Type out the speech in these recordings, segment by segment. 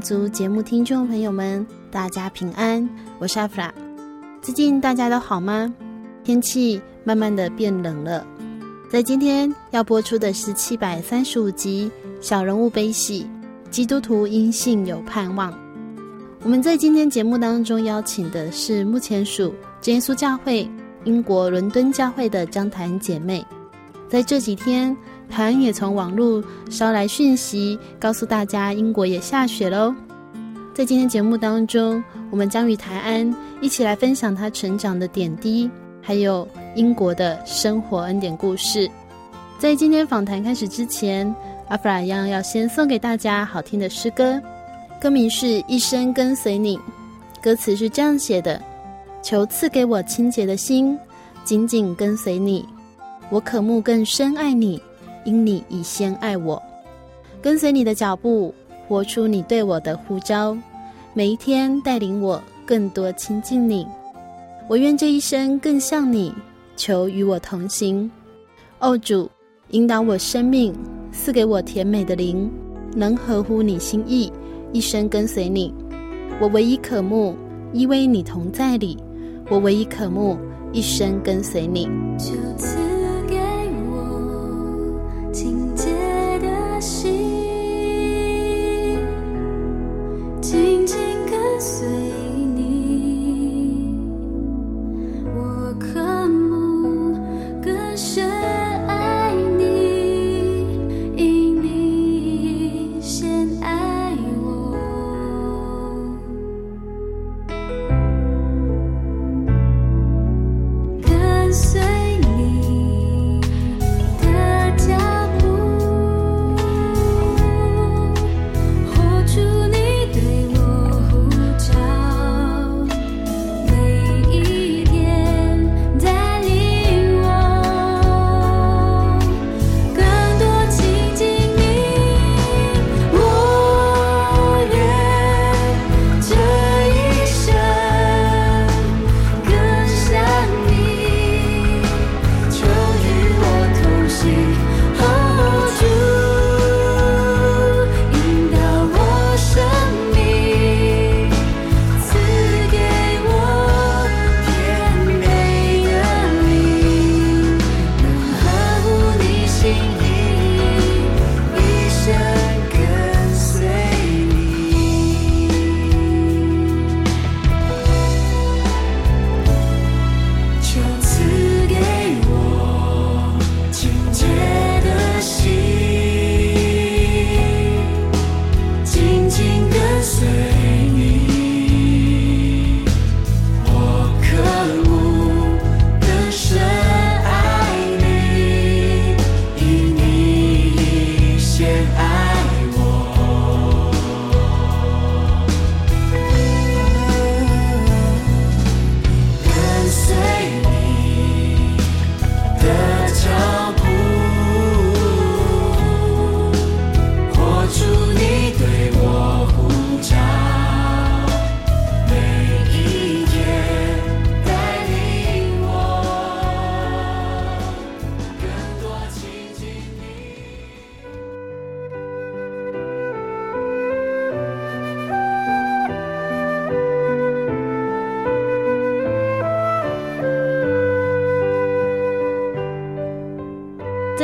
族节目听众朋友们，大家平安，我是阿弗拉。最近大家都好吗？天气慢慢的变冷了。在今天要播出的是七百三十五集《小人物悲喜》，基督徒因信有盼望。我们在今天节目当中邀请的是目前属耶稣教会英国伦敦教会的张坛姐妹，在这几天。台湾也从网络捎来讯息，告诉大家英国也下雪喽。在今天节目当中，我们将与台安一起来分享他成长的点滴，还有英国的生活恩典故事。在今天访谈开始之前，阿弗拉一样要先送给大家好听的诗歌，歌名是《一生跟随你》，歌词是这样写的：求赐给我清洁的心，紧紧跟随你，我渴慕更深爱你。因你已先爱我，跟随你的脚步，活出你对我的呼召，每一天带领我更多亲近你。我愿这一生更像你，求与我同行。哦主，引导我生命，赐给我甜美的灵，能合乎你心意，一生跟随你。我唯一渴慕，依偎你同在里。我唯一渴慕，一生跟随你。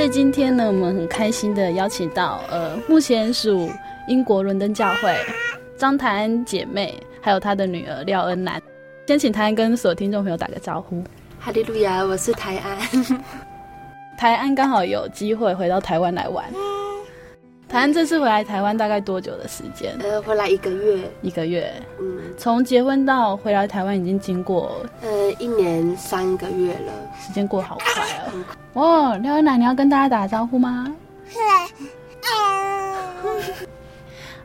今天呢，我们很开心的邀请到呃，目前属英国伦敦教会张台安姐妹，还有她的女儿廖恩兰。先请台安跟所有听众朋友打个招呼。哈利路亚，我是台安。台安刚好有机会回到台湾来玩。台安这次回来台湾大概多久的时间？呃，回来一个月。一个月。嗯。从结婚到回来台湾已经经过呃一年三个月了，时间过好快哦！哦，廖恩南，你要跟大家打个招呼吗？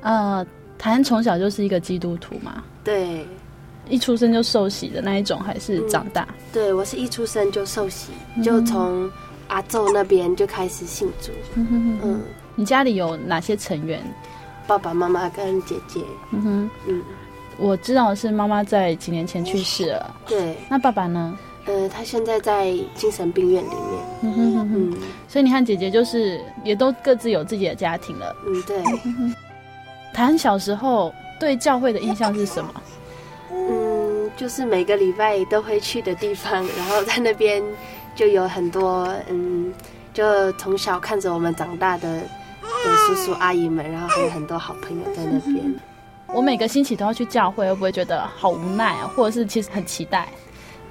呃，台安从小就是一个基督徒嘛。对。一出生就受洗的那一种，还是长大？嗯、对，我是一出生就受洗，嗯、就从阿祖那边就开始信主。嗯嗯，你家里有哪些成员？爸爸妈妈跟姐姐。嗯哼，嗯，我知道是妈妈在几年前去世了。对，那爸爸呢？呃，他现在在精神病院里面。嗯哼哼哼，嗯，所以你和姐姐就是也都各自有自己的家庭了。嗯，对。谈小时候对教会的印象是什么？嗯，就是每个礼拜都会去的地方，然后在那边就有很多嗯，就从小看着我们长大的的叔叔阿姨们，然后还有很多好朋友在那边。我每个星期都要去教会，会不会觉得好无奈啊？或者是其实很期待？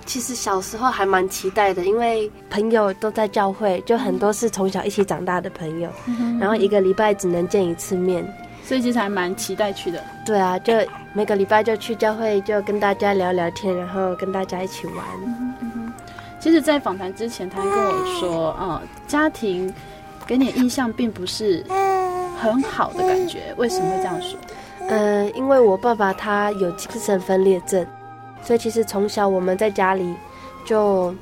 其实小时候还蛮期待的，因为朋友都在教会，就很多是从小一起长大的朋友，然后一个礼拜只能见一次面。所以其实还蛮期待去的。对啊，就每个礼拜就去教会，就跟大家聊聊天，然后跟大家一起玩。嗯嗯嗯、其实，在访谈之前，他还跟我说，嗯，家庭给你印象并不是很好的感觉。为什么会这样说？呃，因为我爸爸他有精神分裂症，所以其实从小我们在家里就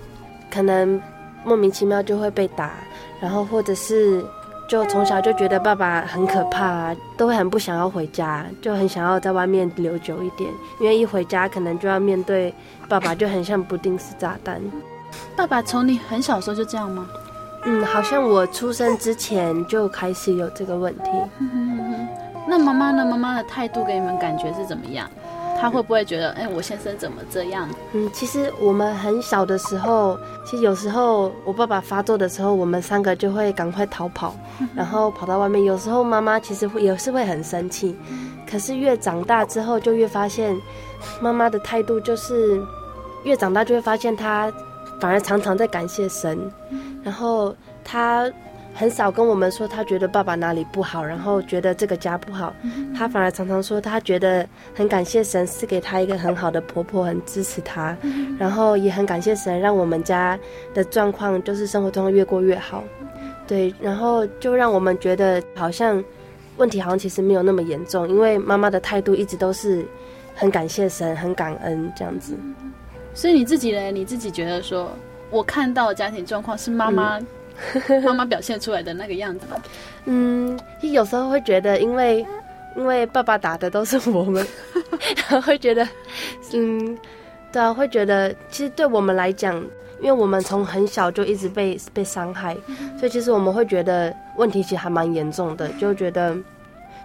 可能莫名其妙就会被打，然后或者是。就从小就觉得爸爸很可怕，都会很不想要回家，就很想要在外面留久一点，因为一回家可能就要面对爸爸，就很像不定时炸弹。爸爸从你很小时候就这样吗？嗯，好像我出生之前就开始有这个问题。那妈妈呢？妈妈的态度给你们感觉是怎么样？她会不会觉得，哎、欸，我先生怎么这样？嗯，其实我们很小的时候，其实有时候我爸爸发作的时候，我们三个就会赶快逃跑，然后跑到外面。有时候妈妈其实会也是会很生气，可是越长大之后，就越发现妈妈的态度就是越长大就会发现她反而常常在感谢神，然后他。很少跟我们说他觉得爸爸哪里不好，然后觉得这个家不好，他反而常常说他觉得很感谢神赐给他一个很好的婆婆，很支持他，然后也很感谢神让我们家的状况就是生活状况越过越好，对，然后就让我们觉得好像问题好像其实没有那么严重，因为妈妈的态度一直都是很感谢神、很感恩这样子。所以你自己呢？你自己觉得说，我看到的家庭状况是妈妈、嗯。妈妈表现出来的那个样子吧。嗯，有时候会觉得，因为因为爸爸打的都是我们，然后会觉得，嗯，对啊，会觉得其实对我们来讲，因为我们从很小就一直被被伤害，所以其实我们会觉得问题其实还蛮严重的，就觉得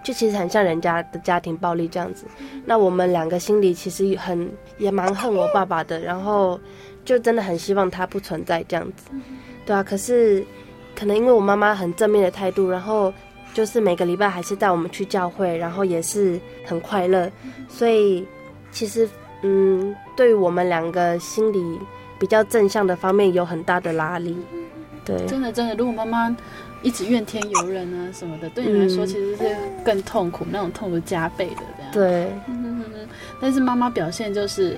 就其实很像人家的家庭暴力这样子。那我们两个心里其实很也蛮恨我爸爸的，然后就真的很希望它不存在这样子。对啊，可是可能因为我妈妈很正面的态度，然后就是每个礼拜还是带我们去教会，然后也是很快乐，所以其实嗯，对于我们两个心理比较正向的方面有很大的拉力。对，真的真的，如果妈妈一直怨天尤人啊什么的，对你来说其实是更痛苦，嗯、那种痛苦加倍的这样。对，但是妈妈表现就是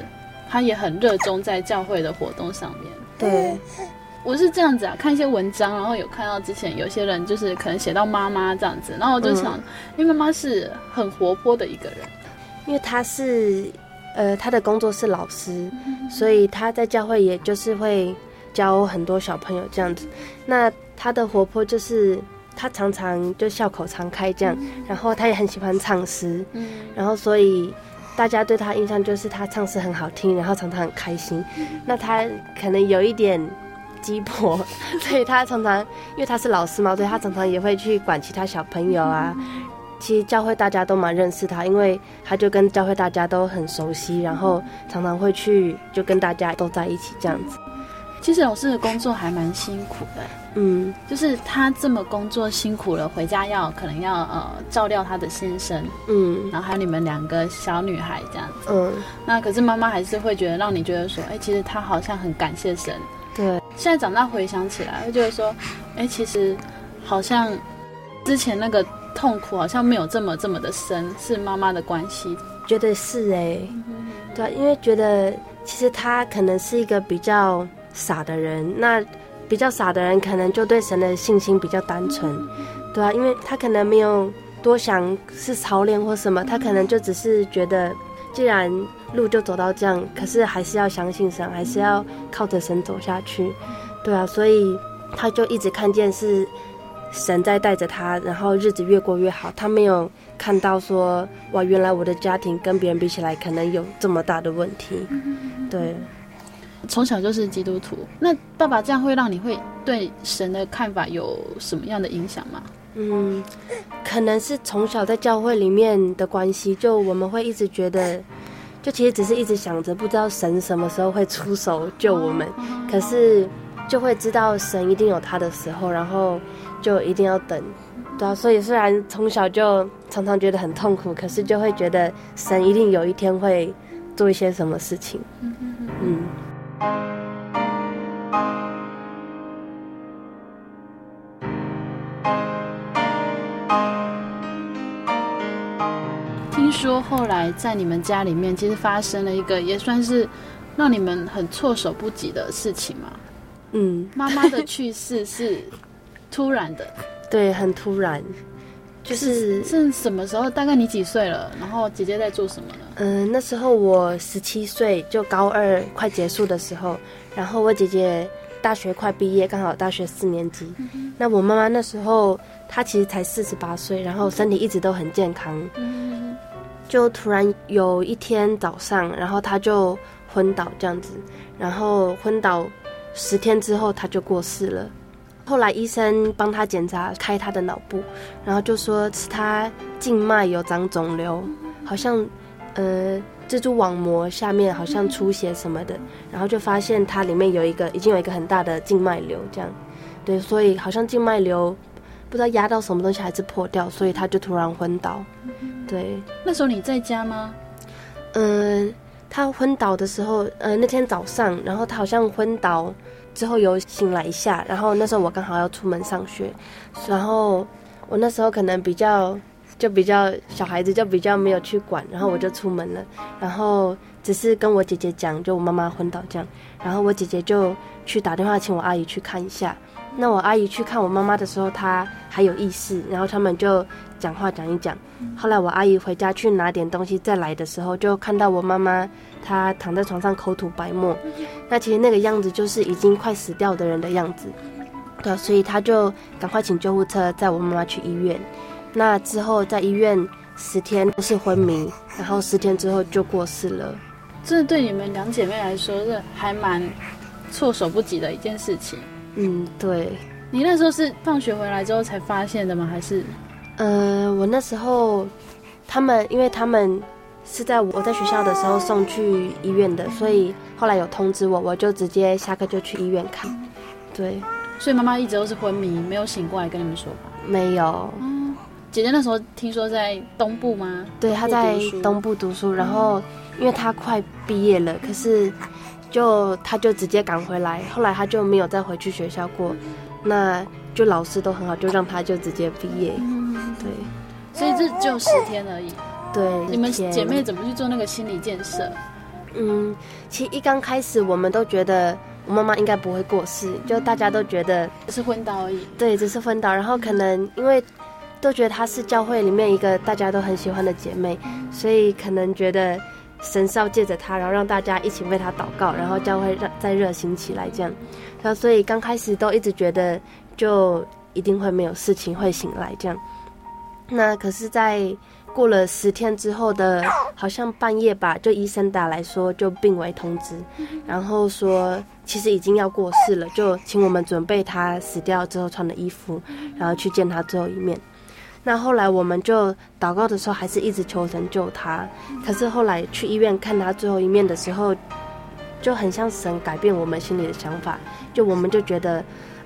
她也很热衷在教会的活动上面。对。我是这样子啊，看一些文章，然后有看到之前有些人就是可能写到妈妈这样子，然后我就想，嗯、因为妈妈是很活泼的一个人，因为她是，呃，她的工作是老师，嗯、所以她在教会也就是会教很多小朋友这样子。那她的活泼就是她常常就笑口常开这样，嗯、然后她也很喜欢唱诗，嗯，然后所以大家对他印象就是他唱诗很好听，然后常常很开心。那他可能有一点。鸡婆，所以他常常，因为他是老师嘛，所以他常常也会去管其他小朋友啊。其实教会大家都蛮认识他，因为他就跟教会大家都很熟悉，然后常常会去就跟大家都在一起这样子。其实老师的工作还蛮辛苦的。嗯，就是他这么工作辛苦了，回家要可能要呃照料他的先生，嗯，然后还有你们两个小女孩这样子，嗯，那可是妈妈还是会觉得让你觉得说，哎，其实她好像很感谢神。对，现在长大回想起来，会觉得说，哎，其实好像之前那个痛苦好像没有这么这么的深，是妈妈的关系。觉得是哎、欸，对，因为觉得其实她可能是一个比较傻的人，那比较傻的人可能就对神的信心比较单纯，对啊，因为他可能没有多想是操练或什么，他可能就只是觉得，既然路就走到这样，可是还是要相信神，还是要靠着神走下去，对啊，所以他就一直看见是神在带着他，然后日子越过越好，他没有。看到说哇，原来我的家庭跟别人比起来，可能有这么大的问题。对，从小就是基督徒，那爸爸这样会让你会对神的看法有什么样的影响吗？嗯，可能是从小在教会里面的关系，就我们会一直觉得，就其实只是一直想着，不知道神什么时候会出手救我们，可是就会知道神一定有他的时候，然后就一定要等。对啊，所以虽然从小就常常觉得很痛苦，可是就会觉得神一定有一天会做一些什么事情。嗯嗯。听说后来在你们家里面，其实发生了一个也算是让你们很措手不及的事情嘛。嗯，妈妈的去世是突然的。对，很突然，就是是什么时候？大概你几岁了？然后姐姐在做什么呢？嗯、呃，那时候我十七岁，就高二快结束的时候，然后我姐姐大学快毕业，刚好大学四年级。嗯、那我妈妈那时候她其实才四十八岁，然后身体一直都很健康。嗯，就突然有一天早上，然后她就昏倒这样子，然后昏倒十天之后，她就过世了。后来医生帮他检查，开他的脑部，然后就说是他静脉有长肿瘤，好像呃蜘蛛网膜下面好像出血什么的，然后就发现他里面有一个已经有一个很大的静脉瘤，这样，对，所以好像静脉瘤不知道压到什么东西还是破掉，所以他就突然昏倒。对，那时候你在家吗？嗯、呃，他昏倒的时候，呃那天早上，然后他好像昏倒。之后有醒来一下，然后那时候我刚好要出门上学，然后我那时候可能比较就比较小孩子，就比较没有去管，然后我就出门了，然后只是跟我姐姐讲，就我妈妈昏倒这样，然后我姐姐就去打电话请我阿姨去看一下。那我阿姨去看我妈妈的时候，她还有意识，然后他们就讲话讲一讲。后来我阿姨回家去拿点东西再来的时候，就看到我妈妈。她躺在床上口吐白沫，那其实那个样子就是已经快死掉的人的样子，对啊，所以她就赶快请救护车载我妈妈去医院。那之后在医院十天都是昏迷，然后十天之后就过世了。这对你们两姐妹来说是还蛮措手不及的一件事情。嗯，对。你那时候是放学回来之后才发现的吗？还是？呃，我那时候他们，因为他们。是在我在学校的时候送去医院的，所以后来有通知我，我就直接下课就去医院看。对，所以妈妈一直都是昏迷，没有醒过来跟你们说吧？没有。嗯，姐姐那时候听说在东部吗？对，她在东部读书，然后因为她快毕业了，可是就她就直接赶回来，后来她就没有再回去学校过。那就老师都很好，就让她就直接毕业。嗯，对。所以这只有十天而已。对，你们姐妹怎么去做那个心理建设？嗯，其实一刚开始我们都觉得我妈妈应该不会过世，就大家都觉得只是昏倒而已。对，只是昏倒，然后可能因为都觉得她是教会里面一个大家都很喜欢的姐妹，所以可能觉得神是要借着她，然后让大家一起为她祷告，然后教会让再热心起来这样。然后所以刚开始都一直觉得就一定会没有事情会醒来这样。那可是，在过了十天之后的，好像半夜吧，就医生打来说就病危通知，然后说其实已经要过世了，就请我们准备他死掉之后穿的衣服，然后去见他最后一面。那后来我们就祷告的时候，还是一直求神救他。可是后来去医院看他最后一面的时候，就很像神改变我们心里的想法，就我们就觉得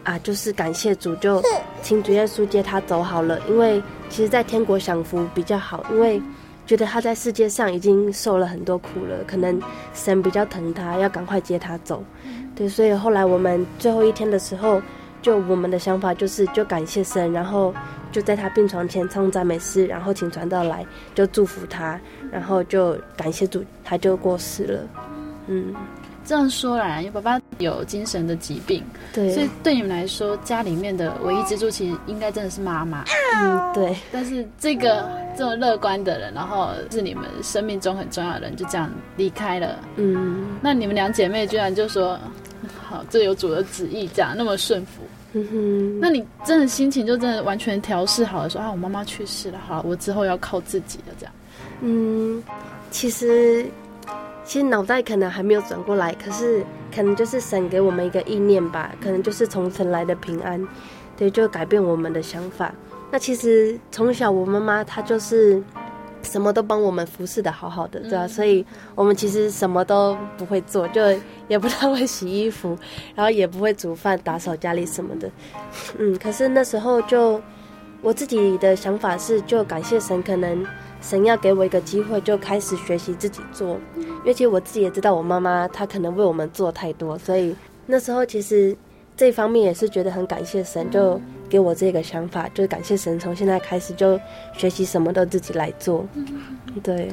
啊，就是感谢主，就请主耶稣接他走好了。因为其实，在天国享福比较好，因为觉得他在世界上已经受了很多苦了，可能神比较疼他，要赶快接他走。对，所以后来我们最后一天的时候，就我们的想法就是就感谢神，然后就在他病床前唱赞美诗，然后请传道来就祝福他，然后就感谢主，他就过世了。嗯，这样说来，因为爸爸有精神的疾病，对，所以对你们来说，家里面的唯一支柱其实应该真的是妈妈。嗯，对。但是这个这么乐观的人，然后是你们生命中很重要的人，就这样离开了。嗯，那你们两姐妹居然就说。好，这有主的旨意，这样那么顺服。嗯哼，那你真的心情就真的完全调试好了，说啊，我妈妈去世了，好，我之后要靠自己了，这样。嗯，其实其实脑袋可能还没有转过来，可是可能就是神给我们一个意念吧，可能就是从神来的平安，对，就改变我们的想法。那其实从小我妈妈她就是。什么都帮我们服侍的好好的，对吧、啊？所以我们其实什么都不会做，就也不太会洗衣服，然后也不会煮饭、打扫家里什么的。嗯，可是那时候就我自己的想法是，就感谢神，可能神要给我一个机会，就开始学习自己做。因为其实我自己也知道，我妈妈她可能为我们做太多，所以那时候其实这方面也是觉得很感谢神，就。给我这个想法，就是感谢神，从现在开始就学习什么都自己来做。嗯，对。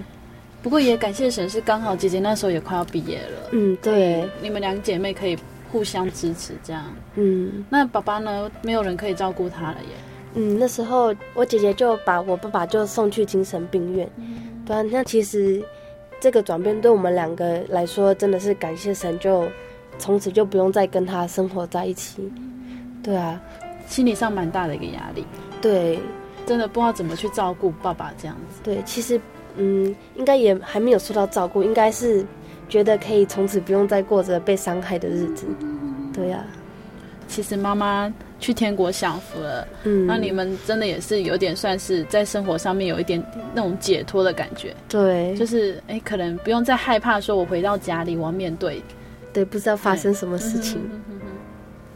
不过也感谢神，是刚好姐姐那时候也快要毕业了。嗯，对。你们两姐妹可以互相支持，这样。嗯。那爸爸呢？没有人可以照顾他了耶。嗯，那时候我姐姐就把我爸爸就送去精神病院。嗯。对啊，那其实这个转变对我们两个来说真的是感谢神，就从此就不用再跟他生活在一起。嗯。对啊。心理上蛮大的一个压力，对，真的不知道怎么去照顾爸爸这样子。对，其实，嗯，应该也还没有受到照顾，应该是觉得可以从此不用再过着被伤害的日子。对呀、啊，其实妈妈去天国享福了，嗯，那你们真的也是有点算是在生活上面有一点那种解脱的感觉。对，就是哎，可能不用再害怕说我回到家里我要面对，对，不知道发生什么事情。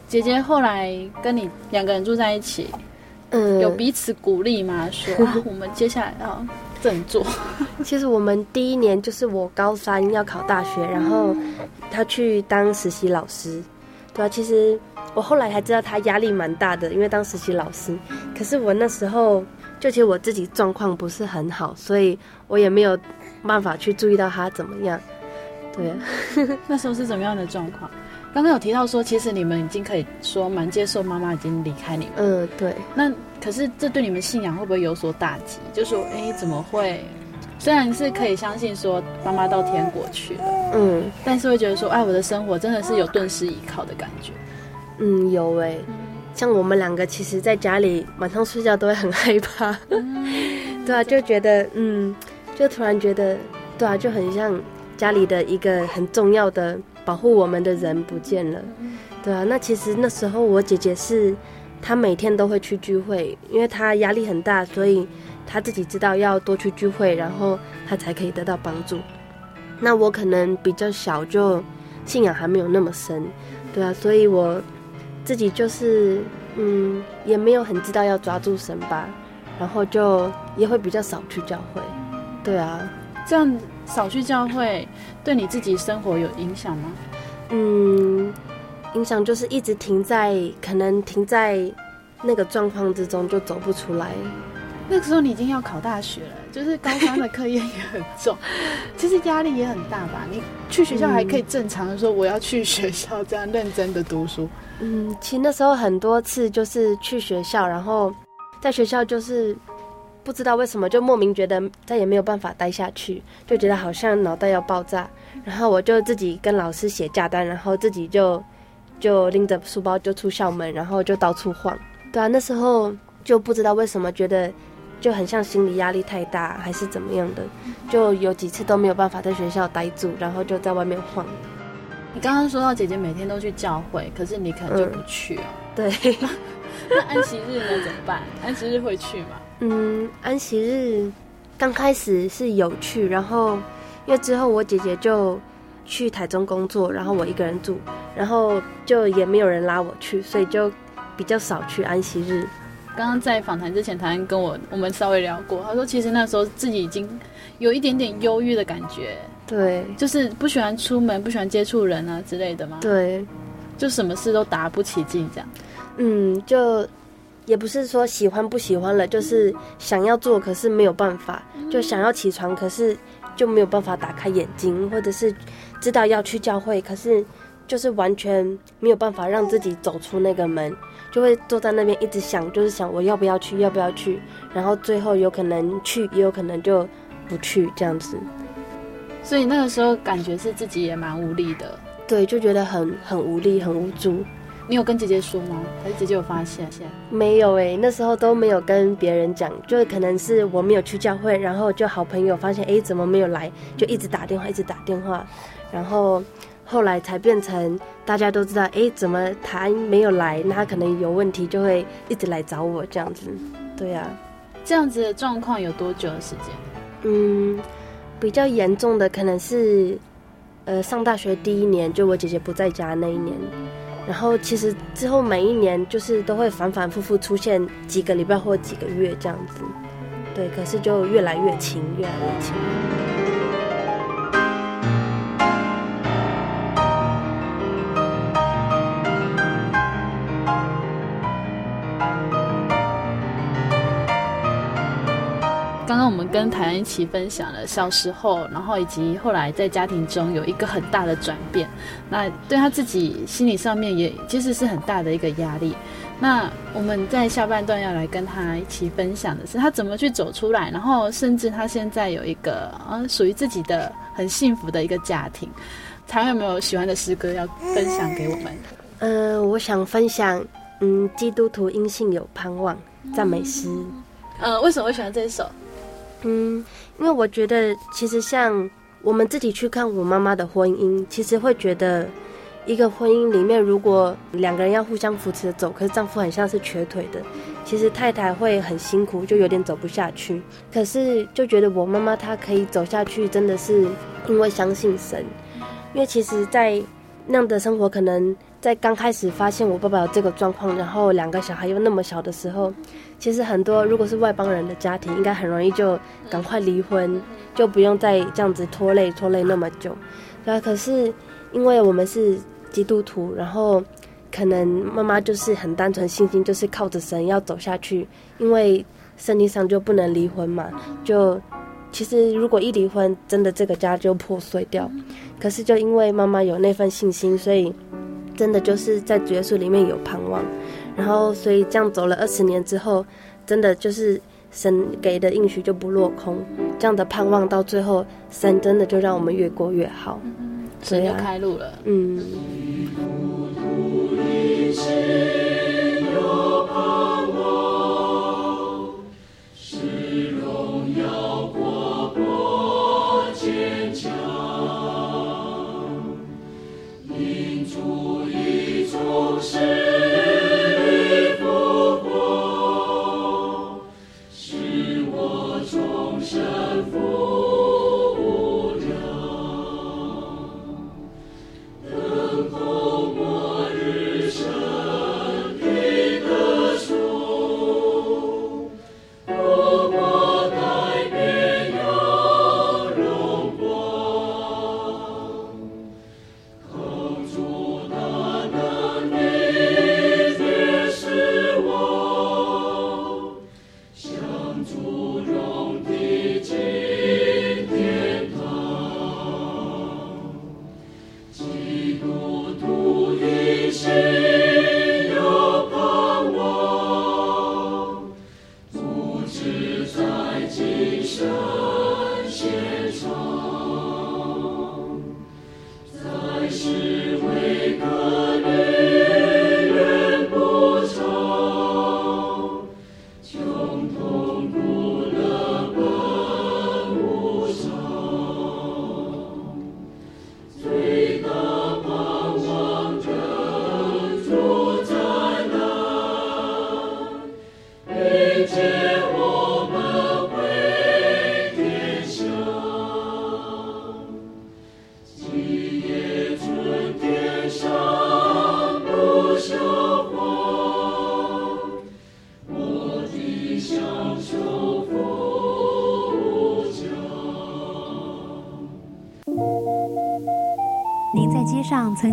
姐姐后来跟你两个人住在一起，嗯，有彼此鼓励吗？说 我们接下来要振作。其实我们第一年就是我高三要考大学，然后他去当实习老师，对啊。其实我后来才知道他压力蛮大的，因为当实习老师。可是我那时候就其实我自己状况不是很好，所以我也没有办法去注意到他怎么样。对啊，那时候是怎么样的状况？刚刚有提到说，其实你们已经可以说蛮接受妈妈已经离开你们。嗯，对。那可是这对你们信仰会不会有所打击？就说，哎，怎么会？虽然是可以相信说妈妈到天国去了，嗯，但是会觉得说，哎，我的生活真的是有顿时依靠的感觉。嗯，有哎、欸。像我们两个，其实在家里晚上睡觉都会很害怕。嗯、对啊，就觉得，嗯，就突然觉得，对啊，就很像家里的一个很重要的。保护我们的人不见了，对啊。那其实那时候我姐姐是，她每天都会去聚会，因为她压力很大，所以她自己知道要多去聚会，然后他才可以得到帮助。那我可能比较小，就信仰还没有那么深，对啊。所以我自己就是，嗯，也没有很知道要抓住神吧，然后就也会比较少去教会，对啊。这样。少去教会，对你自己生活有影响吗？嗯，影响就是一直停在，可能停在那个状况之中，就走不出来。那个时候你已经要考大学了，就是高三的课业也很重，其实压力也很大吧？你去学校还可以正常的说我要去学校，这样认真的读书。嗯，其实那时候很多次就是去学校，然后在学校就是。不知道为什么就莫名觉得再也没有办法待下去，就觉得好像脑袋要爆炸。然后我就自己跟老师写假单，然后自己就就拎着书包就出校门，然后就到处晃。对啊，那时候就不知道为什么觉得就很像心理压力太大，还是怎么样的，就有几次都没有办法在学校待住，然后就在外面晃。你刚刚说到姐姐每天都去教会，可是你可能就不去哦。嗯、对，那安息日呢？怎么办？安息日会去吗？嗯，安息日刚开始是有去，然后因为之后我姐姐就去台中工作，然后我一个人住，然后就也没有人拉我去，所以就比较少去安息日。刚刚在访谈之前，台湾跟我我们稍微聊过，他说其实那时候自己已经有一点点忧郁的感觉，对，就是不喜欢出门，不喜欢接触人啊之类的嘛，对，就什么事都打不起劲这样。嗯，就也不是说喜欢不喜欢了，就是想要做，可是没有办法，就想要起床，可是就没有办法打开眼睛，或者是知道要去教会，可是就是完全没有办法让自己走出那个门。就会坐在那边一直想，就是想我要不要去，要不要去，然后最后有可能去，也有可能就不去这样子。所以那个时候感觉是自己也蛮无力的，对，就觉得很很无力，很无助。你有跟姐姐说吗？还是姐姐有发现？现在没有诶，那时候都没有跟别人讲，就可能是我没有去教会，然后就好朋友发现，哎，怎么没有来，就一直打电话，一直打电话，然后。后来才变成大家都知道，哎，怎么他没有来？那他可能有问题，就会一直来找我这样子。对呀、啊，这样子的状况有多久的时间？嗯，比较严重的可能是，呃，上大学第一年，就我姐姐不在家那一年。然后其实之后每一年就是都会反反复复出现几个礼拜或几个月这样子。对，可是就越来越轻，越来越轻。跟台湾一起分享了小时候，然后以及后来在家庭中有一个很大的转变，那对他自己心理上面也其实是很大的一个压力。那我们在下半段要来跟他一起分享的是他怎么去走出来，然后甚至他现在有一个嗯属于自己的很幸福的一个家庭。台湾有没有喜欢的诗歌要分享给我们？嗯、呃，我想分享，嗯，基督徒因信有盼望赞美诗。嗯、呃，为什么会喜欢这一首？嗯，因为我觉得，其实像我们自己去看我妈妈的婚姻，其实会觉得，一个婚姻里面，如果两个人要互相扶持走，可是丈夫很像是瘸腿的，其实太太会很辛苦，就有点走不下去。可是就觉得我妈妈她可以走下去，真的是因为相信神。因为其实，在那样的生活，可能在刚开始发现我爸爸有这个状况，然后两个小孩又那么小的时候。其实很多，如果是外邦人的家庭，应该很容易就赶快离婚，就不用再这样子拖累拖累那么久。对啊，可是因为我们是基督徒，然后可能妈妈就是很单纯信心，就是靠着神要走下去。因为生理上就不能离婚嘛，就其实如果一离婚，真的这个家就破碎掉。可是就因为妈妈有那份信心，所以真的就是在主耶稣里面有盼望。然后，所以这样走了二十年之后，真的就是神给的应许就不落空。这样的盼望到最后，神真的就让我们越过越好。所以就开路了。嗯。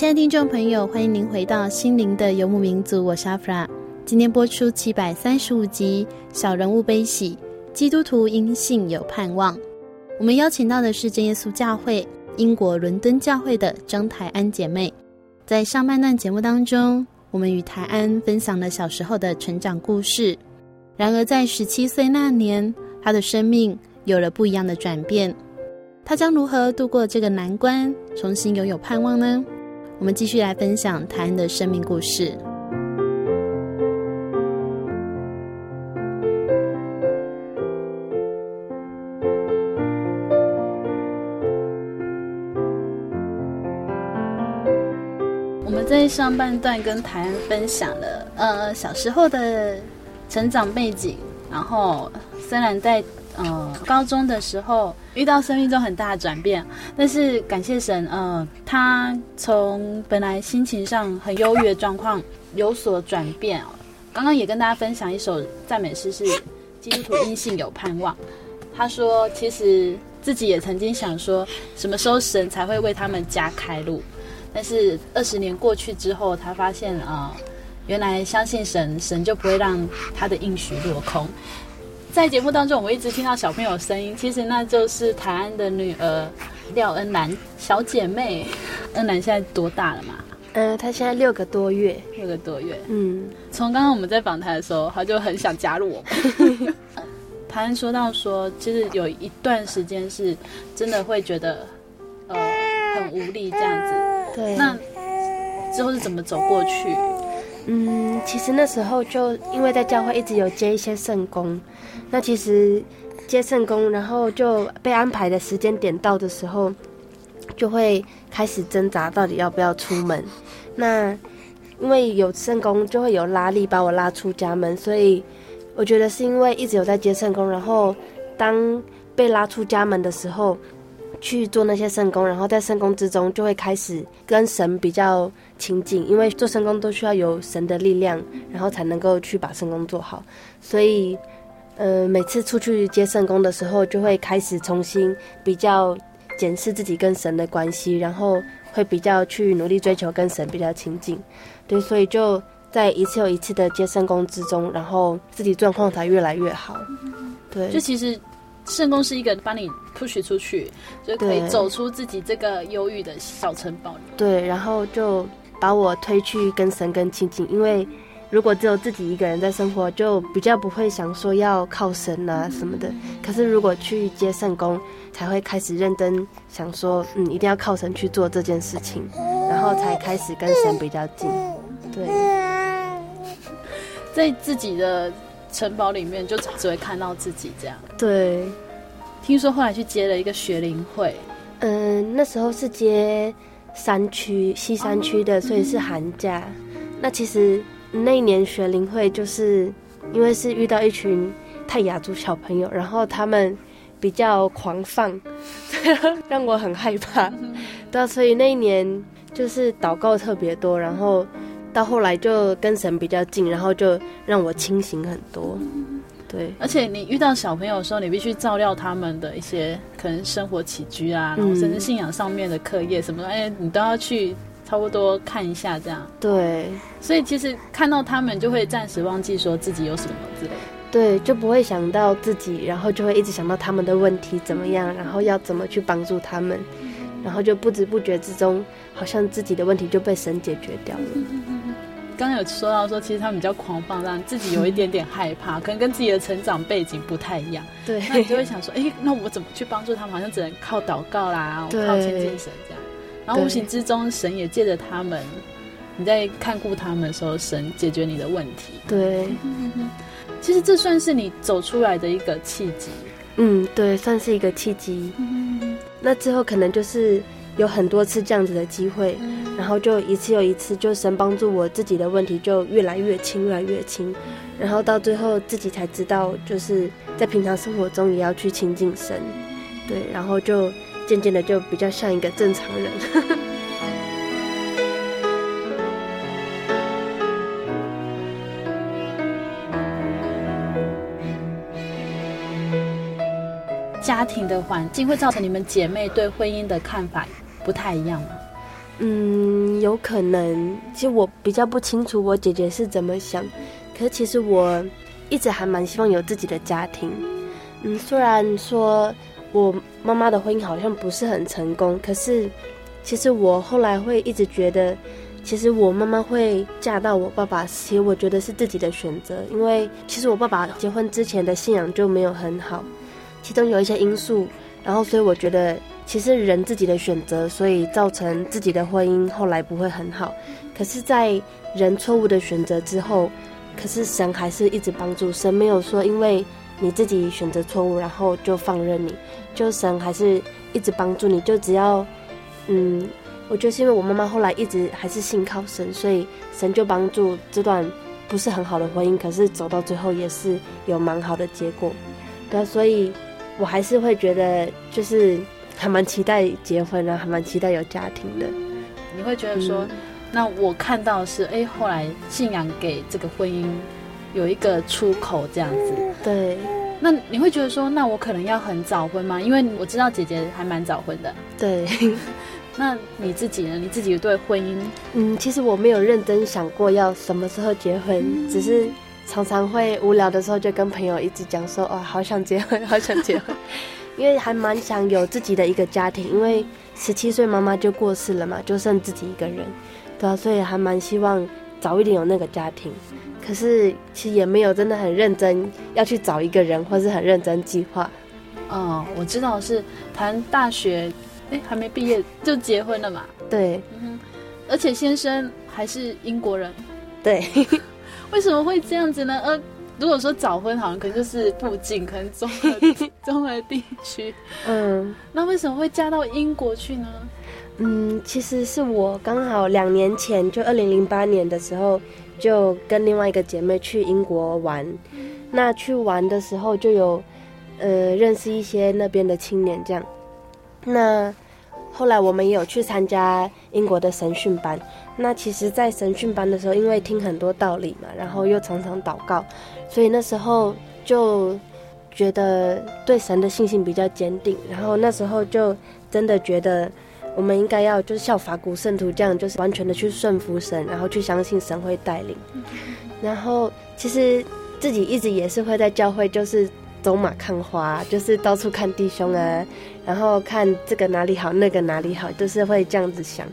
亲爱的听众朋友，欢迎您回到《心灵的游牧民族》，我是阿弗拉。今天播出七百三十五集《小人物悲喜》，基督徒因信有盼望。我们邀请到的是真耶稣教会英国伦敦教会的张台安姐妹。在上半段节目当中，我们与台安分享了小时候的成长故事。然而，在十七岁那年，她的生命有了不一样的转变。她将如何度过这个难关，重新拥有盼望呢？我们继续来分享台安的生命故事。我们在上半段跟台安分享了，呃，小时候的成长背景，然后虽然在。呃，高中的时候遇到生命中很大的转变，但是感谢神，呃，他从本来心情上很忧郁的状况有所转变。刚刚也跟大家分享一首赞美诗，是基督徒因信有盼望。他说，其实自己也曾经想说，什么时候神才会为他们家开路？但是二十年过去之后，他发现啊、原来相信神，神就不会让他的应许落空。在节目当中，我们一直听到小朋友的声音，其实那就是台安的女儿廖恩兰小姐妹。恩兰现在多大了嘛？嗯、呃，她现在六个多月，六个多月。嗯，从刚刚我们在访谈的时候，她就很想加入我们。台安说到说，其实有一段时间是真的会觉得呃很无力这样子。对。那之后是怎么走过去？嗯，其实那时候就因为在教会一直有接一些圣工。那其实接圣工，然后就被安排的时间点到的时候，就会开始挣扎，到底要不要出门。那因为有圣工，就会有拉力把我拉出家门，所以我觉得是因为一直有在接圣工，然后当被拉出家门的时候，去做那些圣工，然后在圣工之中就会开始跟神比较亲近，因为做圣工都需要有神的力量，然后才能够去把圣工做好，所以。呃，每次出去接圣工的时候，就会开始重新比较检视自己跟神的关系，然后会比较去努力追求跟神比较亲近。对，所以就在一次又一次的接圣工之中，然后自己状况才越来越好。对，就其实圣工是一个帮你 push 出去，就可以走出自己这个忧郁的小城堡。对，然后就把我推去跟神更亲近，因为。如果只有自己一个人在生活，就比较不会想说要靠神啊什么的。可是如果去接圣工，才会开始认真想说，嗯，一定要靠神去做这件事情，然后才开始跟神比较近。对，在自己的城堡里面，就只会看到自己这样。对，听说后来去接了一个学龄会，嗯，那时候是接山区西山区的，所以是寒假。那其实。那一年学龄会，就是因为是遇到一群泰雅族小朋友，然后他们比较狂放，让我很害怕。对，所以那一年就是祷告特别多，然后到后来就跟神比较近，然后就让我清醒很多。对，而且你遇到小朋友的时候，你必须照料他们的一些可能生活起居啊，然后甚至信仰上面的课业什么的，哎、嗯，你都要去差不多看一下这样。对，所以其实看到他们就会暂时忘记说自己有什么之类的。对，就不会想到自己，然后就会一直想到他们的问题怎么样，然后要怎么去帮助他们，然后就不知不觉之中，好像自己的问题就被神解决掉了。刚刚有说到说，其实他们比较狂放，让自己有一点点害怕，可能跟自己的成长背景不太一样。对，那你就会想说，哎，那我怎么去帮助他们？好像只能靠祷告啦，靠亲近神这样。然后无形之中，神也借着他们，你在看顾他们的时候，神解决你的问题。对，其实这算是你走出来的一个契机。嗯，对，算是一个契机。嗯，那之后可能就是。有很多次这样子的机会，然后就一次又一次，就神帮助我自己的问题就越来越轻，越来越轻，然后到最后自己才知道，就是在平常生活中也要去亲近神，对，然后就渐渐的就比较像一个正常人。家庭的环境会造成你们姐妹对婚姻的看法不太一样吗？嗯，有可能。其实我比较不清楚我姐姐是怎么想，可是其实我一直还蛮希望有自己的家庭。嗯，虽然说我妈妈的婚姻好像不是很成功，可是其实我后来会一直觉得，其实我妈妈会嫁到我爸爸，其实我觉得是自己的选择，因为其实我爸爸结婚之前的信仰就没有很好，其中有一些因素，然后所以我觉得。其实人自己的选择，所以造成自己的婚姻后来不会很好。可是，在人错误的选择之后，可是神还是一直帮助。神没有说因为你自己选择错误，然后就放任你，就神还是一直帮助你。就只要，嗯，我觉得是因为我妈妈后来一直还是信靠神，所以神就帮助这段不是很好的婚姻，可是走到最后也是有蛮好的结果。对，所以我还是会觉得就是。还蛮期待结婚，的还蛮期待有家庭的。你会觉得说，嗯、那我看到是，哎，后来信仰给这个婚姻有一个出口，这样子。对。那你会觉得说，那我可能要很早婚吗？因为我知道姐姐还蛮早婚的。对。那你自己呢？你自己对婚姻？嗯，其实我没有认真想过要什么时候结婚，嗯、只是常常会无聊的时候就跟朋友一直讲说，哦，好想结婚，好想结婚。因为还蛮想有自己的一个家庭，因为十七岁妈妈就过世了嘛，就剩自己一个人，对啊，所以还蛮希望早一点有那个家庭。可是其实也没有真的很认真要去找一个人，或是很认真计划。哦，我知道是谈大学，哎，还没毕业就结婚了嘛？对，嗯，而且先生还是英国人。对，为什么会这样子呢？呃。如果说早婚，好像可能就是附近，可能中和中和地区。嗯，那为什么会嫁到英国去呢？嗯，其实是我刚好两年前，就二零零八年的时候，就跟另外一个姐妹去英国玩。那去玩的时候，就有呃认识一些那边的青年，这样。那后来我们也有去参加英国的神训班。那其实，在神训班的时候，因为听很多道理嘛，然后又常常祷告，所以那时候就觉得对神的信心比较坚定。然后那时候就真的觉得，我们应该要就是效法古圣徒这样，就是完全的去顺服神，然后去相信神会带领。然后其实自己一直也是会在教会，就是走马看花，就是到处看弟兄啊，然后看这个哪里好，那个哪里好，就是会这样子想。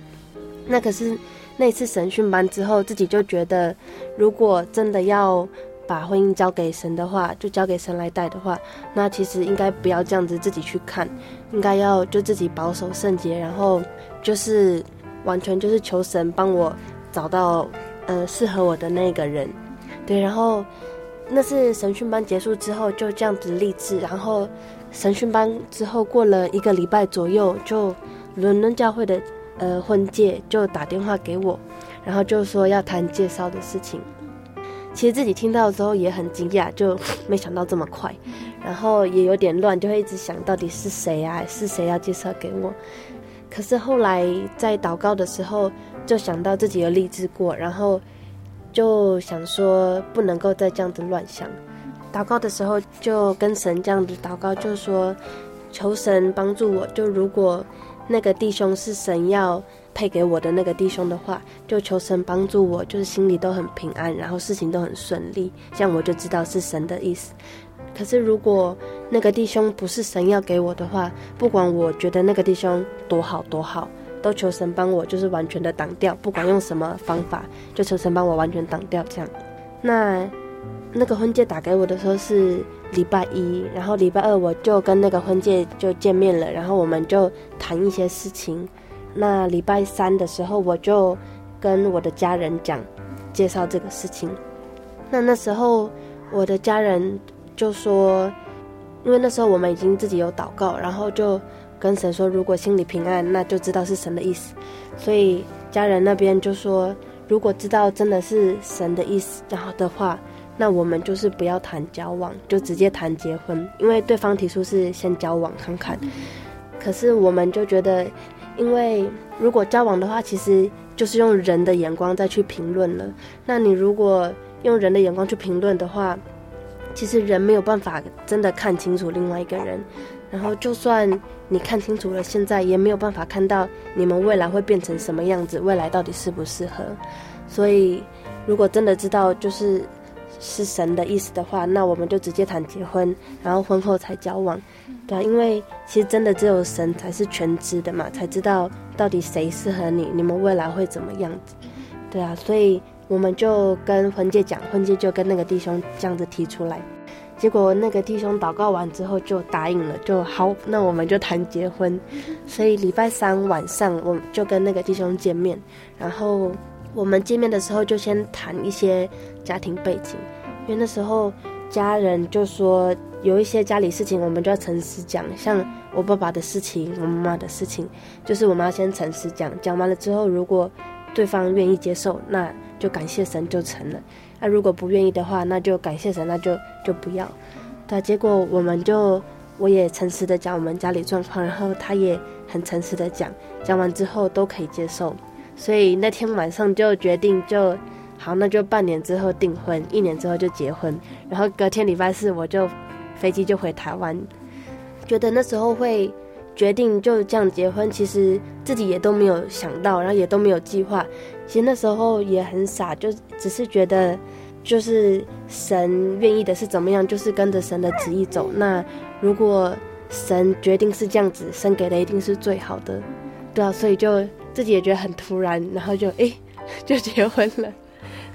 那可是。那次神训班之后，自己就觉得，如果真的要把婚姻交给神的话，就交给神来带的话，那其实应该不要这样子自己去看，应该要就自己保守圣洁，然后就是完全就是求神帮我找到呃适合我的那个人。对，然后那次神训班结束之后，就这样子立志，然后神训班之后过了一个礼拜左右，就伦敦教会的。呃，婚介就打电话给我，然后就说要谈介绍的事情。其实自己听到的时候也很惊讶，就没想到这么快，然后也有点乱，就会一直想到底是谁啊？是谁要介绍给我？可是后来在祷告的时候，就想到自己有立志过，然后就想说不能够再这样子乱想。祷告的时候就跟神这样子祷告，就说求神帮助我。就如果那个弟兄是神要配给我的那个弟兄的话，就求神帮助我，就是心里都很平安，然后事情都很顺利，这样我就知道是神的意思。可是如果那个弟兄不是神要给我的话，不管我觉得那个弟兄多好多好，都求神帮我，就是完全的挡掉，不管用什么方法，就求神帮我完全挡掉这样。那那个婚介打给我的时候是礼拜一，然后礼拜二我就跟那个婚介就见面了，然后我们就谈一些事情。那礼拜三的时候我就跟我的家人讲，介绍这个事情。那那时候我的家人就说，因为那时候我们已经自己有祷告，然后就。跟神说，如果心里平安，那就知道是神的意思。所以家人那边就说，如果知道真的是神的意思，然后的话，那我们就是不要谈交往，就直接谈结婚，因为对方提出是先交往看看。可是我们就觉得，因为如果交往的话，其实就是用人的眼光再去评论了。那你如果用人的眼光去评论的话，其实人没有办法真的看清楚另外一个人。然后，就算你看清楚了，现在也没有办法看到你们未来会变成什么样子，未来到底适不适合。所以，如果真的知道就是是神的意思的话，那我们就直接谈结婚，然后婚后才交往，对啊，因为其实真的只有神才是全知的嘛，才知道到底谁适合你，你们未来会怎么样子，对啊，所以我们就跟婚介讲，婚介就跟那个弟兄这样子提出来。结果那个弟兄祷告完之后就答应了，就好，那我们就谈结婚。所以礼拜三晚上我就跟那个弟兄见面，然后我们见面的时候就先谈一些家庭背景，因为那时候家人就说有一些家里事情我们就要诚实讲，像我爸爸的事情、我妈妈的事情，就是我们要先诚实讲，讲完了之后如果对方愿意接受，那就感谢神就成了。那、如果不愿意的话，那就感谢神，那就就不要。对，结果我们就我也诚实的讲我们家里状况，然后他也很诚实的讲，讲完之后都可以接受，所以那天晚上就决定就好，那就半年之后订婚，一年之后就结婚，然后隔天礼拜四我就飞机就回台湾，觉得那时候会决定就这样结婚，其实自己也都没有想到，然后也都没有计划。其实那时候也很傻，就只是觉得，就是神愿意的是怎么样，就是跟着神的旨意走。那如果神决定是这样子，神给的一定是最好的，对啊，所以就自己也觉得很突然，然后就哎，就结婚了，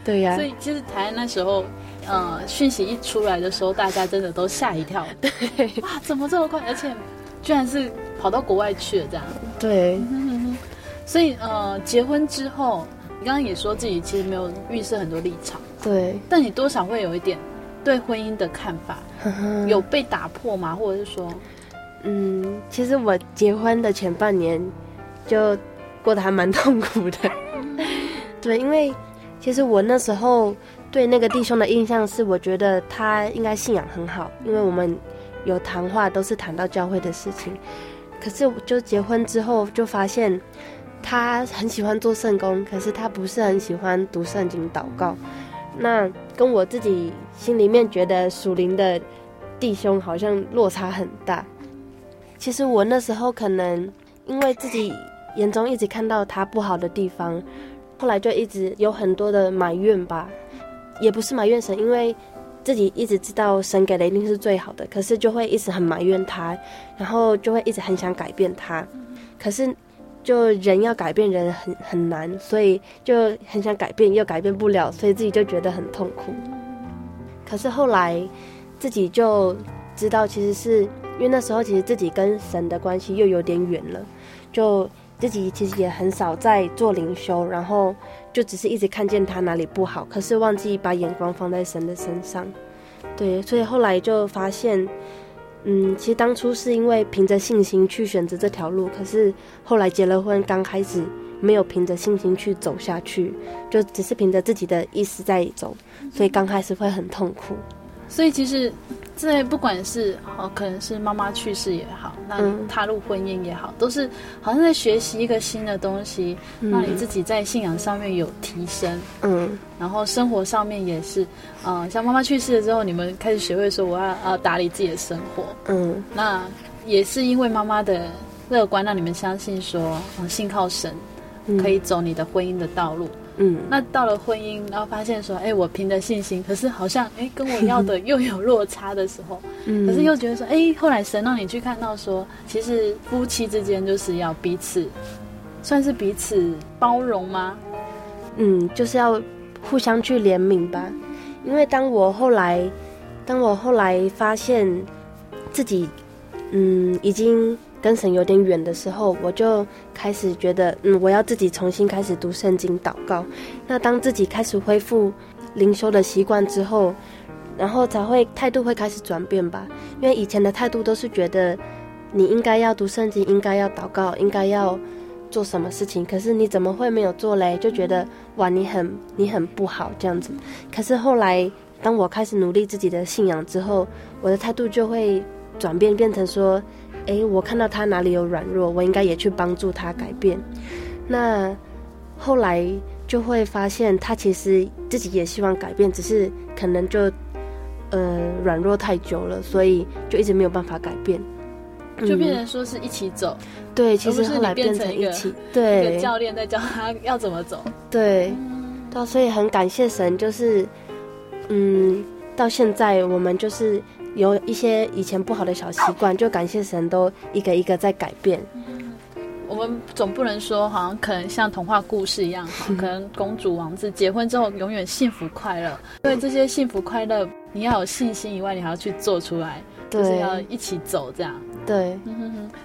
对呀、啊。所以其实台湾那时候，呃，讯息一出来的时候，大家真的都吓一跳，对，哇，怎么这么快？而且居然是跑到国外去了，这样。对，所以呃，结婚之后。你刚刚也说自己其实没有预设很多立场，对，但你多少会有一点对婚姻的看法，有被打破吗？或者是说，嗯，其实我结婚的前半年就过得还蛮痛苦的，对，因为其实我那时候对那个弟兄的印象是，我觉得他应该信仰很好，因为我们有谈话都是谈到教会的事情，可是就结婚之后就发现。他很喜欢做圣工，可是他不是很喜欢读圣经、祷告。那跟我自己心里面觉得属灵的弟兄好像落差很大。其实我那时候可能因为自己眼中一直看到他不好的地方，后来就一直有很多的埋怨吧。也不是埋怨神，因为自己一直知道神给的一定是最好的，可是就会一直很埋怨他，然后就会一直很想改变他，可是。就人要改变人很很难，所以就很想改变，又改变不了，所以自己就觉得很痛苦。可是后来自己就知道，其实是因为那时候其实自己跟神的关系又有点远了，就自己其实也很少在做灵修，然后就只是一直看见他哪里不好，可是忘记把眼光放在神的身上。对，所以后来就发现。嗯，其实当初是因为凭着信心去选择这条路，可是后来结了婚，刚开始没有凭着信心去走下去，就只是凭着自己的意思在走，所以刚开始会很痛苦。所以其实，在不管是哦，可能是妈妈去世也好，那你踏入婚姻也好，嗯、都是好像在学习一个新的东西，让、嗯、你自己在信仰上面有提升。嗯，然后生活上面也是，嗯、呃，像妈妈去世了之后，你们开始学会说我要呃打理自己的生活。嗯，那也是因为妈妈的乐观，让你们相信说，嗯，信靠神，可以走你的婚姻的道路。嗯，那到了婚姻，然后发现说，哎、欸，我凭着信心，可是好像，哎、欸，跟我要的又有落差的时候，嗯，可是又觉得说，哎、欸，后来神让你去看到说，其实夫妻之间就是要彼此，算是彼此包容吗？嗯，就是要互相去怜悯吧。因为当我后来，当我后来发现自己，嗯，已经。跟神有点远的时候，我就开始觉得，嗯，我要自己重新开始读圣经、祷告。那当自己开始恢复灵修的习惯之后，然后才会态度会开始转变吧。因为以前的态度都是觉得你应该要读圣经、应该要祷告、应该要做什么事情，可是你怎么会没有做嘞？就觉得哇，你很你很不好这样子。可是后来，当我开始努力自己的信仰之后，我的态度就会转变，变成说。诶，我看到他哪里有软弱，我应该也去帮助他改变。那后来就会发现，他其实自己也希望改变，只是可能就呃软弱太久了，所以就一直没有办法改变，就变成说是一起走。嗯、对，其实后来变成一起，对，一个教练在教他要怎么走。对，到，所以很感谢神，就是嗯，到现在我们就是。有一些以前不好的小习惯，就感谢神都一个一个在改变。我们总不能说，好像可能像童话故事一样，可能公主王子结婚之后永远幸福快乐。因为这些幸福快乐，你要有信心以外，你还要去做出来，就是要一起走这样。对，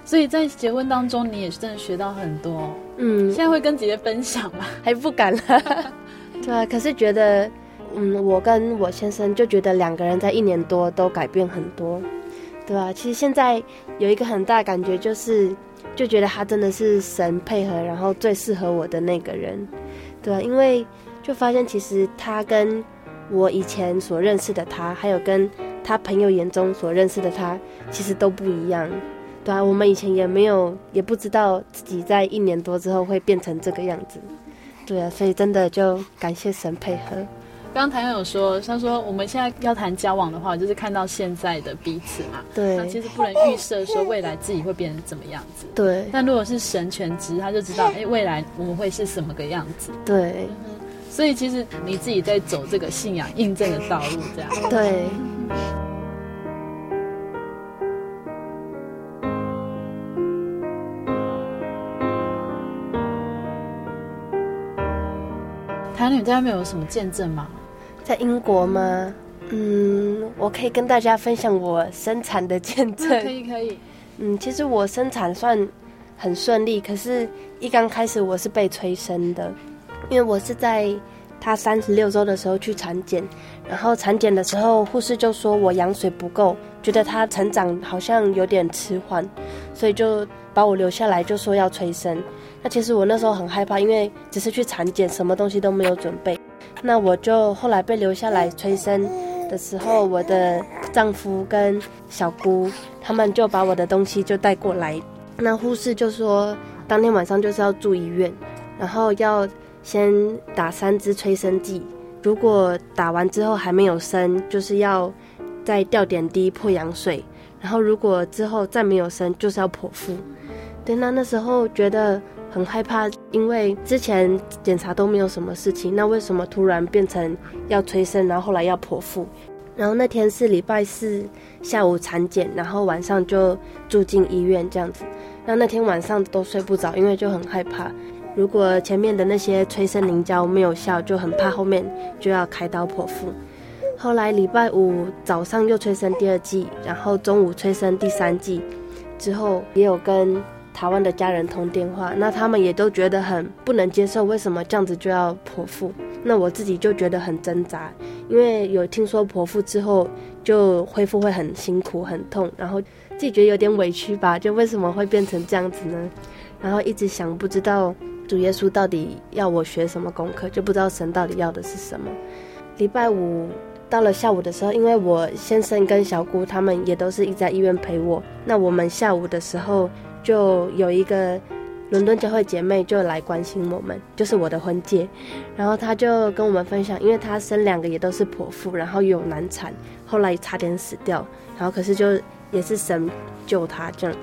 所以在结婚当中，你也是真的学到很多。嗯，现在会跟姐姐分享吗？还不敢了。对啊，可是觉得。嗯，我跟我先生就觉得两个人在一年多都改变很多，对吧？其实现在有一个很大感觉，就是就觉得他真的是神配合，然后最适合我的那个人，对啊？因为就发现其实他跟我以前所认识的他，还有跟他朋友眼中所认识的他，其实都不一样，对啊，我们以前也没有也不知道自己在一年多之后会变成这个样子，对啊，所以真的就感谢神配合。刚才有说，他说我们现在要谈交往的话，就是看到现在的彼此嘛。对。那其实不能预设说未来自己会变成怎么样子。对。但如果是神全知，他就知道，哎，未来我们会是什么个样子。对。所以其实你自己在走这个信仰印证的道路，这样。对。谭女在外面有什么见证吗？在英国吗？嗯，我可以跟大家分享我生产的见证。可以可以。嗯，其实我生产算很顺利，可是一刚开始我是被催生的，因为我是在他三十六周的时候去产检，然后产检的时候护士就说我羊水不够，觉得他成长好像有点迟缓，所以就把我留下来，就说要催生。那其实我那时候很害怕，因为只是去产检，什么东西都没有准备。那我就后来被留下来催生的时候，我的丈夫跟小姑他们就把我的东西就带过来。那护士就说，当天晚上就是要住医院，然后要先打三支催生剂。如果打完之后还没有生，就是要再吊点滴破羊水。然后如果之后再没有生，就是要剖腹。对，那那时候觉得。很害怕，因为之前检查都没有什么事情，那为什么突然变成要催生，然后后来要剖腹？然后那天是礼拜四下午产检，然后晚上就住进医院这样子。那那天晚上都睡不着，因为就很害怕，如果前面的那些催生凝胶没有效，就很怕后面就要开刀剖腹。后来礼拜五早上又催生第二剂，然后中午催生第三剂，之后也有跟。台湾的家人通电话，那他们也都觉得很不能接受，为什么这样子就要剖腹？那我自己就觉得很挣扎，因为有听说剖腹之后就恢复会很辛苦、很痛，然后自己觉得有点委屈吧，就为什么会变成这样子呢？然后一直想，不知道主耶稣到底要我学什么功课，就不知道神到底要的是什么。礼拜五到了下午的时候，因为我先生跟小姑他们也都是一直在医院陪我，那我们下午的时候就有一个伦敦教会姐妹就来关心我们，就是我的婚介，然后她就跟我们分享，因为她生两个也都是剖腹，然后有难产，后来差点死掉，然后可是就也是神救她这样，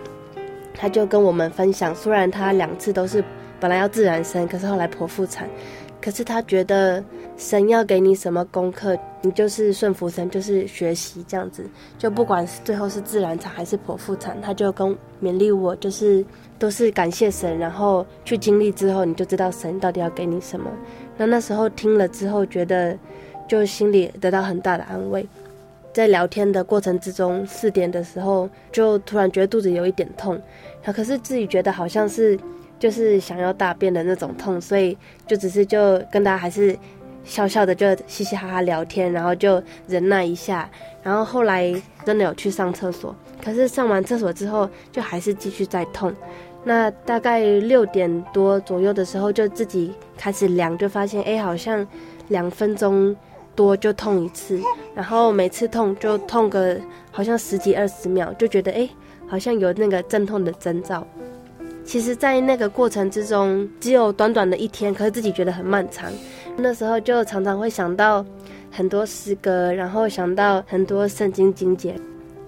她就跟我们分享，虽然她两次都是本来要自然生，可是后来剖腹产。可是她觉得神要给你什么功课，你就是顺服神，就是学习这样子。就不管是最后是自然产还是剖腹产，他就跟勉励我，就是都是感谢神，然后去经历之后，你就知道神到底要给你什么。那那时候听了之后，觉得就心里得到很大的安慰。在聊天的过程之中，四点的时候就突然觉得肚子有一点痛，可是自己觉得好像是。就是想要大便的那种痛，所以就只是就跟大家还是笑笑的，就嘻嘻哈哈聊天，然后就忍耐一下。然后后来真的有去上厕所，可是上完厕所之后就还是继续在痛。那大概六点多左右的时候，就自己开始量，就发现哎，好像两分钟多就痛一次，然后每次痛就痛个好像十几二十秒，就觉得哎，好像有那个阵痛的征兆。其实，在那个过程之中，只有短短的一天，可是自己觉得很漫长。那时候就常常会想到很多诗歌，然后想到很多圣经经节。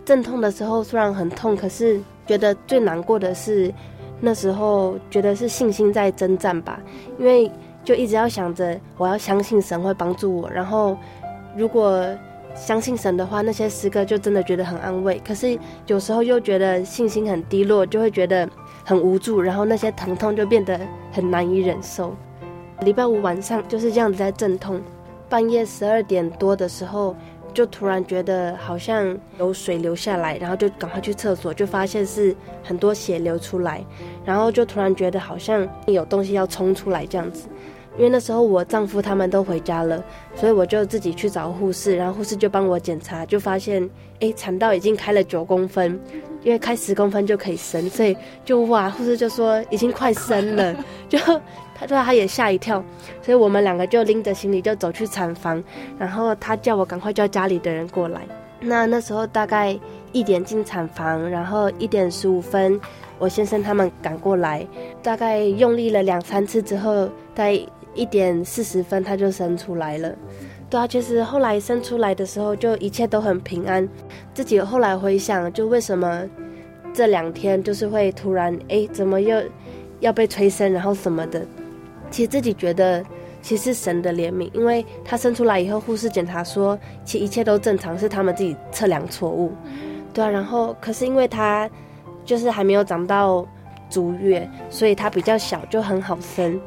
阵痛的时候虽然很痛，可是觉得最难过的是那时候觉得是信心在征战吧，因为就一直要想着我要相信神会帮助我，然后如果相信神的话，那些诗歌就真的觉得很安慰。可是有时候又觉得信心很低落，就会觉得。很无助，然后那些疼痛就变得很难以忍受。礼拜五晚上就是这样子在阵痛，半夜十二点多的时候，就突然觉得好像有水流下来，然后就赶快去厕所，就发现是很多血流出来，然后就突然觉得好像有东西要冲出来这样子。因为那时候我丈夫他们都回家了，所以我就自己去找护士，然后护士就帮我检查，就发现哎，产道已经开了九公分。因为开十公分就可以生，所以就哇，护士就说已经快生了，就他说他也吓一跳，所以我们两个就拎着行李就走去产房，然后他叫我赶快叫家里的人过来。那那时候大概一点进产房，然后一点十五分，我先生他们赶过来，大概用力了两三次之后，在一点四十分他就生出来了。对啊，其实后来生出来的时候，就一切都很平安。自己后来回想，就为什么这两天就是会突然，哎，怎么又要被催生，然后什么的。其实自己觉得，其实是神的怜悯，因为他生出来以后，护士检查说，其实一切都正常，是他们自己测量错误。对啊，然后可是因为他就是还没有长到足月，所以他比较小，就很好生。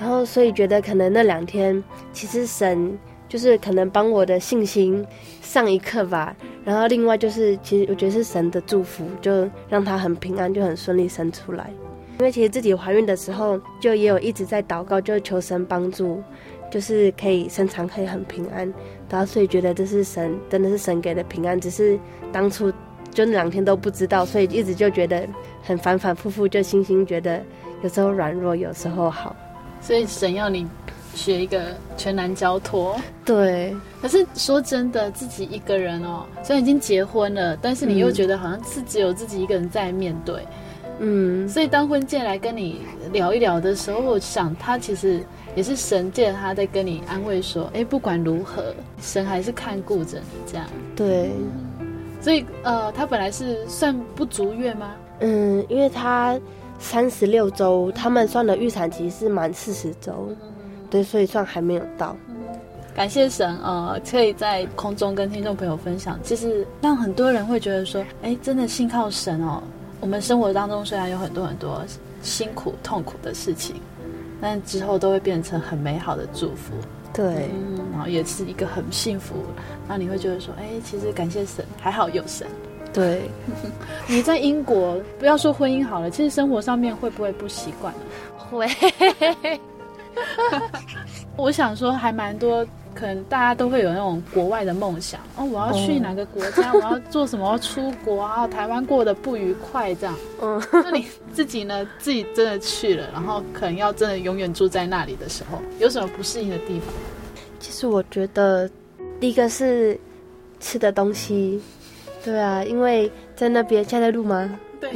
然后所以觉得可能那两天，其实神。就是可能帮我的信心上一课吧，然后另外就是，其实我觉得是神的祝福，就让他很平安，就很顺利生出来。因为其实自己怀孕的时候，就也有一直在祷告，就求神帮助，就是可以生产可以很平安。然后所以觉得这是神，真的是神给的平安，只是当初就那两天都不知道，所以一直就觉得很反反复复，就信心觉得有时候软弱，有时候好。所以神要你。学一个全男交托，对。可是说真的，自己一个人哦，虽然已经结婚了，但是你又觉得好像是只有自己一个人在面对，嗯。所以当婚介来跟你聊一聊的时候，我想他其实也是神借他在跟你安慰说，哎，不管如何，神还是看顾着你这样。对。所以呃，他本来是算不足月吗？嗯，因为他三十六周，他们算的预产期是满四十周。对，所以算还没有到。感谢神，呃，可以在空中跟听众朋友分享，其实让很多人会觉得说，哎，真的信靠神哦。我们生活当中虽然有很多很多辛苦、痛苦的事情，但之后都会变成很美好的祝福。对，嗯，然后也是一个很幸福，那你会觉得说，哎，其实感谢神，还好有神。对，你在英国，不要说婚姻好了，其实生活上面会不会不习惯？会。我想说，还蛮多，可能大家都会有那种国外的梦想哦。我要去哪个国家？我要做什么？要出国啊？台湾过得不愉快这样。嗯，那你自己呢？自己真的去了，然后可能要真的永远住在那里的时候，有什么不适应的地方？其实我觉得第一个是吃的东西，对啊，因为在那边现在在录吗？对，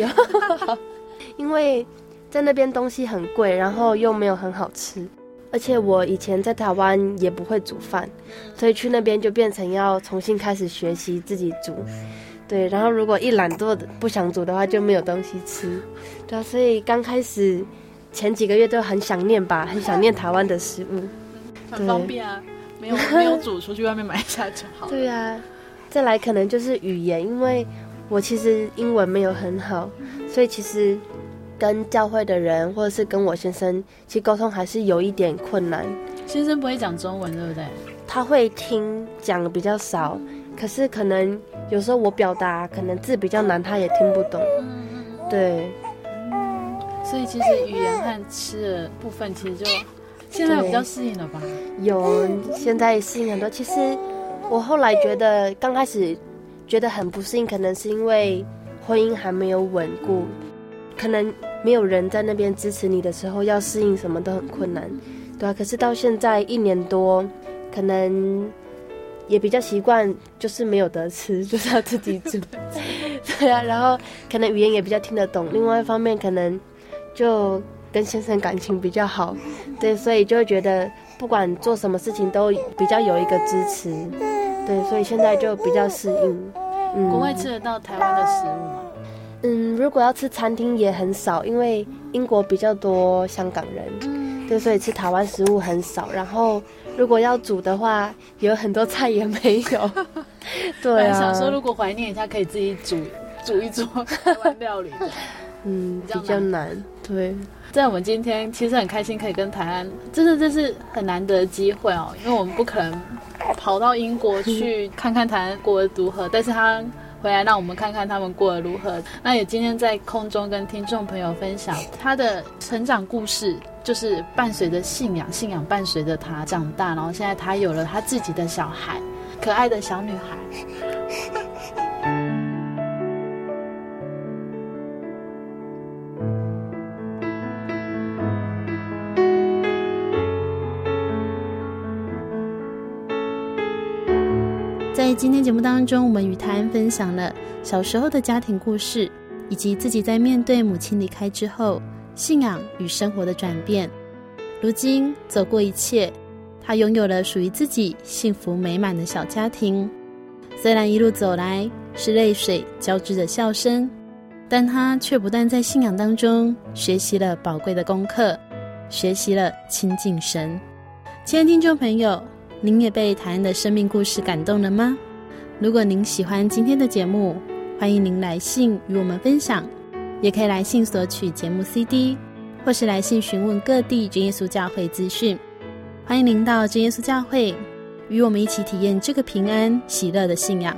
因为在那边东西很贵，然后又没有很好吃，而且我以前在台湾也不会煮饭，所以去那边就变成要重新开始学习自己煮。对，然后如果一懒惰不想煮的话，就没有东西吃。对啊，所以刚开始前几个月都很想念吧，很想念台湾的食物。很方便啊，没有没有煮，出去外面买一下就好。对啊，再来可能就是语言，因为我其实英文没有很好，所以其实跟教会的人或者是跟我先生，其实沟通还是有一点困难。先生不会讲中文，对不对？他会听，讲的比较少，可是可能。有时候我表达可能字比较难，他也听不懂。对，所以其实语言和吃的部分，其实就现在比较适应了吧？有，现在适应很多。其实我后来觉得，刚开始觉得很不适应，可能是因为婚姻还没有稳固，可能没有人在那边支持你的时候，要适应什么都很困难，对啊，可是到现在一年多，可能。也比较习惯，就是没有得吃，就是要自己煮。对啊，然后可能语言也比较听得懂。另外一方面，可能就跟先生感情比较好，对，所以就会觉得不管做什么事情都比较有一个支持。对，所以现在就比较适应。嗯，国外吃得到台湾的食物吗？嗯，如果要吃餐厅也很少，因为英国比较多香港人，嗯对，所以吃台湾食物很少。然后。如果要煮的话，有很多菜也没有。对啊，想说如果怀念一下，可以自己煮煮一桌台湾料理。嗯，比较难。对，在我们今天其实很开心，可以跟台湾，真的这是很难得的机会哦，因为我们不可能跑到英国去看看台安过得如何，但是他回来让我们看看他们过得如何。那也今天在空中跟听众朋友分享他的成长故事。就是伴随着信仰，信仰伴随着他长大，然后现在他有了他自己的小孩，可爱的小女孩。在今天节目当中，我们与泰安分享了小时候的家庭故事，以及自己在面对母亲离开之后。信仰与生活的转变，如今走过一切，他拥有了属于自己幸福美满的小家庭。虽然一路走来是泪水交织的笑声，但他却不但在信仰当中学习了宝贵的功课，学习了亲近神。亲爱的听众朋友，您也被台湾的生命故事感动了吗？如果您喜欢今天的节目，欢迎您来信与我们分享。也可以来信索取节目 CD，或是来信询问各地真耶稣教会资讯。欢迎您到真耶稣教会，与我们一起体验这个平安喜乐的信仰。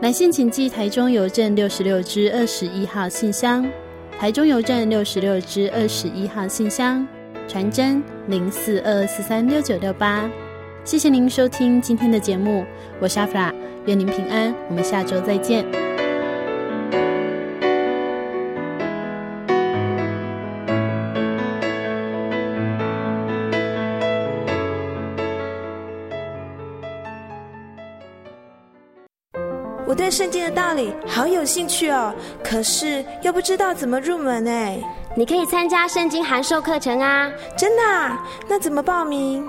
来信请寄台中邮政六十六支二十一号信箱，台中邮政六十六支二十一号信箱，传真零四二四三六九六八。谢谢您收听今天的节目，我是阿弗拉，愿您平安，我们下周再见。我对圣经的道理好有兴趣哦，可是又不知道怎么入门哎。你可以参加圣经函授课程啊！真的啊？那怎么报名？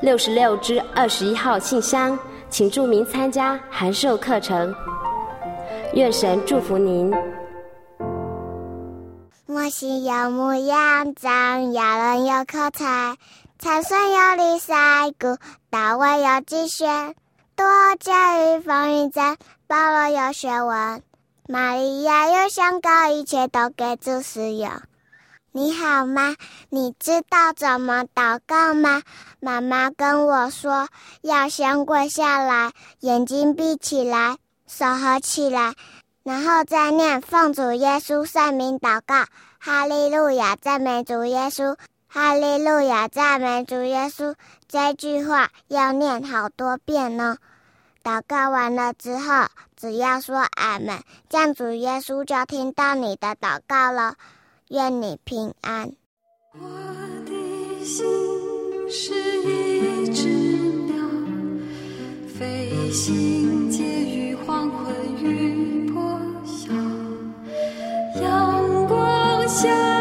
六十六支二十一号信箱，请注明参加函授课程。愿神祝福您。我心有牧羊长，要人有口才，参孙有李赛谷，大卫有击旋，多加与风云战。保罗有学问，玛利亚有香高，一切都给主使用。你好吗？你知道怎么祷告吗？妈妈跟我说，要先跪下来，眼睛闭起来，手合起来，然后再念奉主耶稣圣名祷告。哈利路亚，赞美主耶稣！哈利路亚，赞美主耶稣！这句话要念好多遍呢。祷告完了之后，只要说俺们，这样主耶稣就听到你的祷告了。愿你平安。我的心是一只鸟，飞行。借于黄昏，雨破晓。阳光下。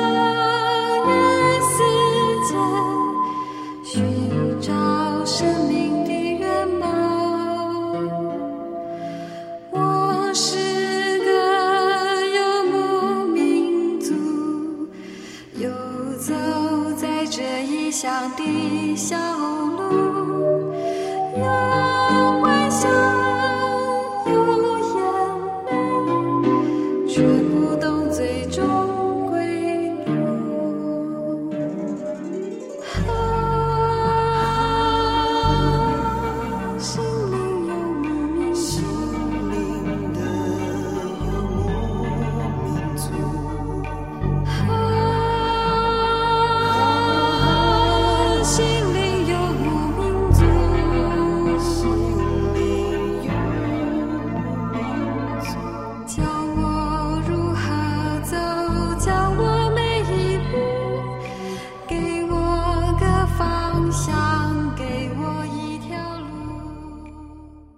笑。